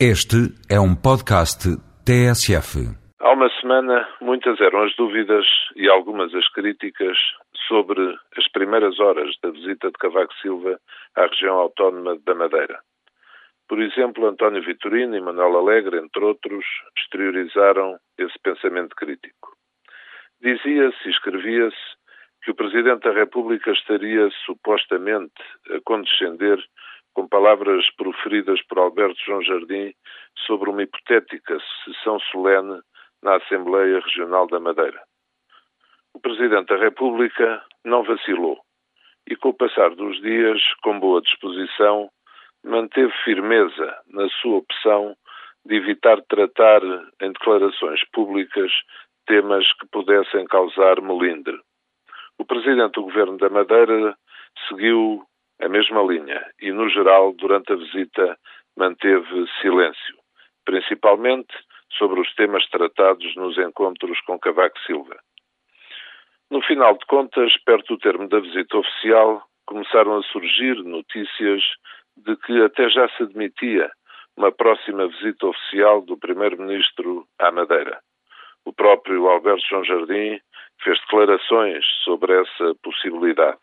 Este é um podcast TSF. Há uma semana, muitas eram as dúvidas e algumas as críticas sobre as primeiras horas da visita de Cavaco Silva à região autónoma da Madeira. Por exemplo, António Vitorino e Manuel Alegre, entre outros, exteriorizaram esse pensamento crítico. Dizia-se e escrevia-se que o Presidente da República estaria supostamente a condescender com palavras proferidas por Alberto João Jardim sobre uma hipotética sessão solene na Assembleia Regional da Madeira. O Presidente da República não vacilou e, com o passar dos dias, com boa disposição, manteve firmeza na sua opção de evitar tratar em declarações públicas temas que pudessem causar melindre. O Presidente do Governo da Madeira seguiu a mesma linha e, no geral, durante a visita, manteve silêncio, principalmente sobre os temas tratados nos encontros com Cavaco Silva. No final de contas, perto do termo da visita oficial, começaram a surgir notícias de que até já se admitia uma próxima visita oficial do Primeiro-Ministro à Madeira. O próprio Alberto João Jardim fez declarações sobre essa possibilidade.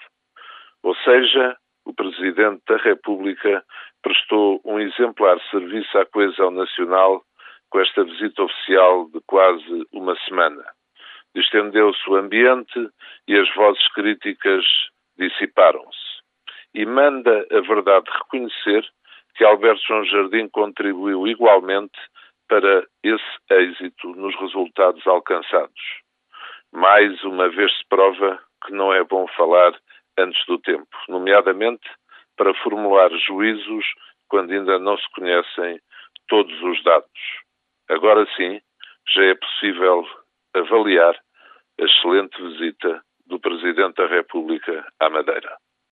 Ou seja, o Presidente da República prestou um exemplar serviço à coesão nacional com esta visita oficial de quase uma semana. Distendeu-se o ambiente e as vozes críticas dissiparam-se. E manda a verdade reconhecer que Alberto João Jardim contribuiu igualmente para esse êxito nos resultados alcançados. Mais uma vez se prova que não é bom falar antes do tempo, nomeadamente para formular juízos quando ainda não se conhecem todos os dados. Agora sim, já é possível avaliar a excelente visita do Presidente da República à Madeira.